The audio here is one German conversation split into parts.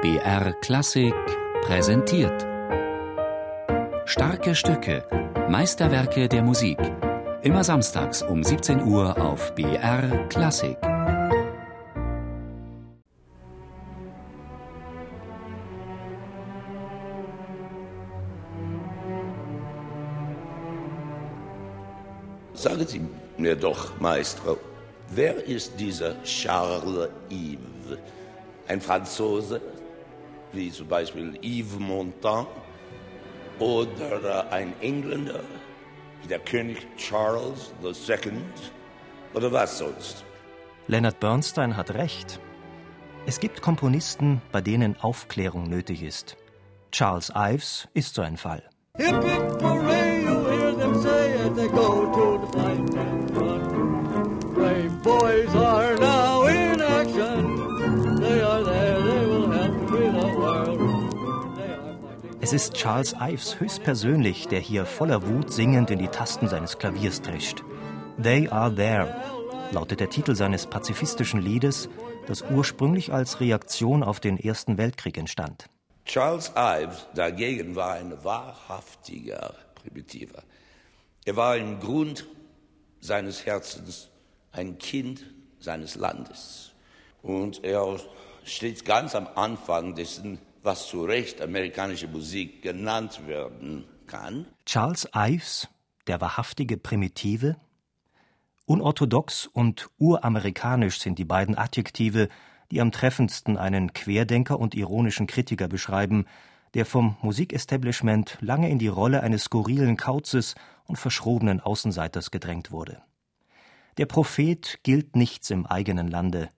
BR Klassik präsentiert. Starke Stücke, Meisterwerke der Musik. Immer samstags um 17 Uhr auf BR Klassik. Sagen Sie mir doch, Maestro, wer ist dieser Charles Yves? Ein Franzose, wie zum Beispiel Yves Montand, oder ein Engländer, wie der König Charles II, oder was sonst? Leonard Bernstein hat recht. Es gibt Komponisten, bei denen Aufklärung nötig ist. Charles Ives ist so ein Fall. Hip, hip, hooray, you hear them say as they go Es ist Charles Ives höchstpersönlich, der hier voller Wut singend in die Tasten seines Klaviers drischt. They are there lautet der Titel seines pazifistischen Liedes, das ursprünglich als Reaktion auf den Ersten Weltkrieg entstand. Charles Ives dagegen war ein wahrhaftiger Primitiver. Er war im Grund seines Herzens ein Kind seines Landes. Und er steht ganz am Anfang dessen, was zu Recht amerikanische Musik genannt werden kann. Charles Ives, der wahrhaftige Primitive? Unorthodox und uramerikanisch sind die beiden Adjektive, die am treffendsten einen Querdenker und ironischen Kritiker beschreiben, der vom Musikestablishment lange in die Rolle eines skurrilen Kauzes und verschrobenen Außenseiters gedrängt wurde. Der Prophet gilt nichts im eigenen Lande.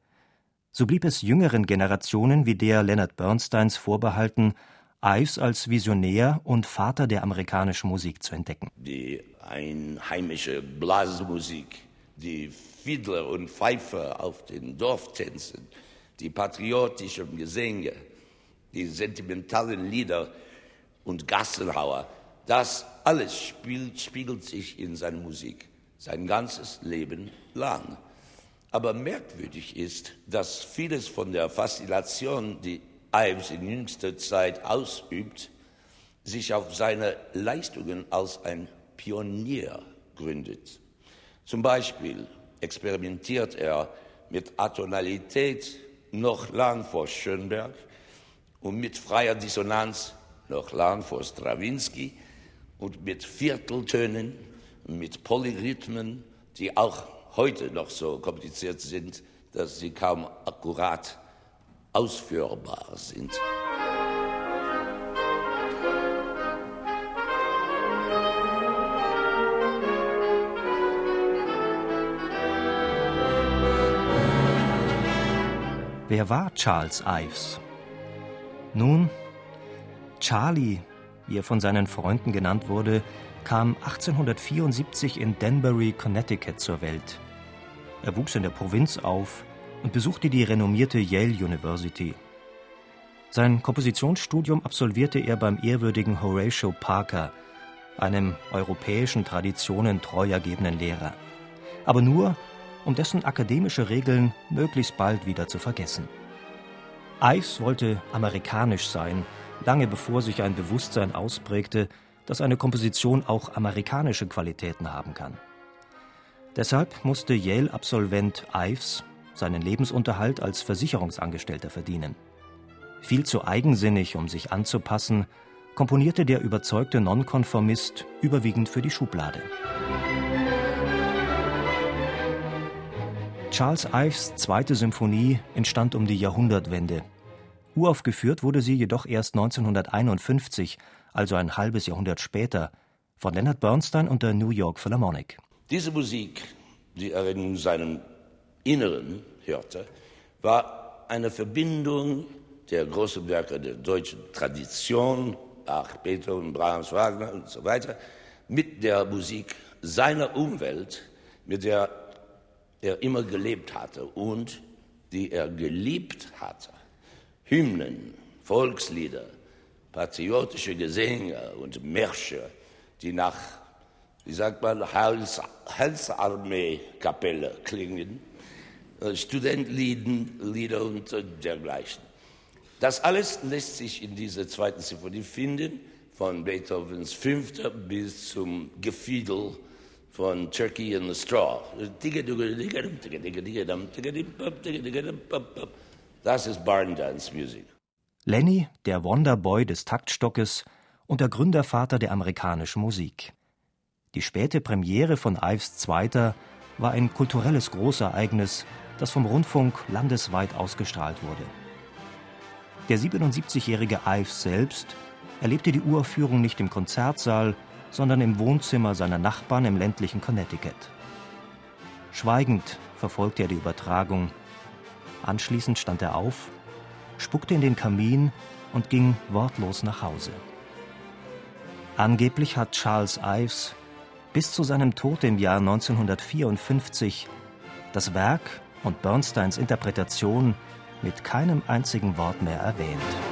So blieb es jüngeren Generationen wie der Leonard Bernsteins vorbehalten, Ives als Visionär und Vater der amerikanischen Musik zu entdecken. Die einheimische Blasmusik, die Fiedler und Pfeifer auf den Dorftänzen, die patriotischen Gesänge, die sentimentalen Lieder und Gassenhauer, das alles spiegelt sich in seiner Musik sein ganzes Leben lang. Aber merkwürdig ist, dass vieles von der Faszination, die Ives in jüngster Zeit ausübt, sich auf seine Leistungen als ein Pionier gründet. Zum Beispiel experimentiert er mit Atonalität noch lang vor Schönberg und mit freier Dissonanz noch lang vor Strawinski und mit Vierteltönen, mit Polyrhythmen, die auch heute noch so kompliziert sind, dass sie kaum akkurat ausführbar sind. Wer war Charles Ives? Nun, Charlie, wie er von seinen Freunden genannt wurde, kam 1874 in Danbury, Connecticut zur Welt. Er wuchs in der Provinz auf und besuchte die renommierte Yale University. Sein Kompositionsstudium absolvierte er beim ehrwürdigen Horatio Parker, einem europäischen Traditionen treu ergebenen Lehrer. Aber nur, um dessen akademische Regeln möglichst bald wieder zu vergessen. Ives wollte amerikanisch sein, lange bevor sich ein Bewusstsein ausprägte, dass eine Komposition auch amerikanische Qualitäten haben kann. Deshalb musste Yale-Absolvent Ives seinen Lebensunterhalt als Versicherungsangestellter verdienen. Viel zu eigensinnig, um sich anzupassen, komponierte der überzeugte Nonkonformist überwiegend für die Schublade. Charles Ives zweite Symphonie entstand um die Jahrhundertwende. Uraufgeführt wurde sie jedoch erst 1951, also ein halbes Jahrhundert später, von Leonard Bernstein und der New York Philharmonic. Diese Musik, die er in seinem Inneren hörte, war eine Verbindung der großen Werke der deutschen Tradition, Bach, Beethoven, Brahms, Wagner und so weiter, mit der Musik seiner Umwelt, mit der er immer gelebt hatte und die er geliebt hatte. Hymnen, Volkslieder, patriotische Gesänge und Märsche, die nach, wie sagt man, Heilsarmee-Kapelle klingen, äh, und dergleichen. Das alles lässt sich in dieser zweiten Sinfonie finden, von Beethovens Fünfter bis zum Gefiedel von Turkey in the Straw. Das ist Barn Dance Music. Lenny, der Wonderboy des Taktstockes und der Gründervater der amerikanischen Musik. Die späte Premiere von Ives Zweiter war ein kulturelles Großereignis, das vom Rundfunk landesweit ausgestrahlt wurde. Der 77-jährige Ives selbst erlebte die Uraufführung nicht im Konzertsaal, sondern im Wohnzimmer seiner Nachbarn im ländlichen Connecticut. Schweigend verfolgte er die Übertragung. Anschließend stand er auf, spuckte in den Kamin und ging wortlos nach Hause. Angeblich hat Charles Ives bis zu seinem Tod im Jahr 1954 das Werk und Bernsteins Interpretation mit keinem einzigen Wort mehr erwähnt.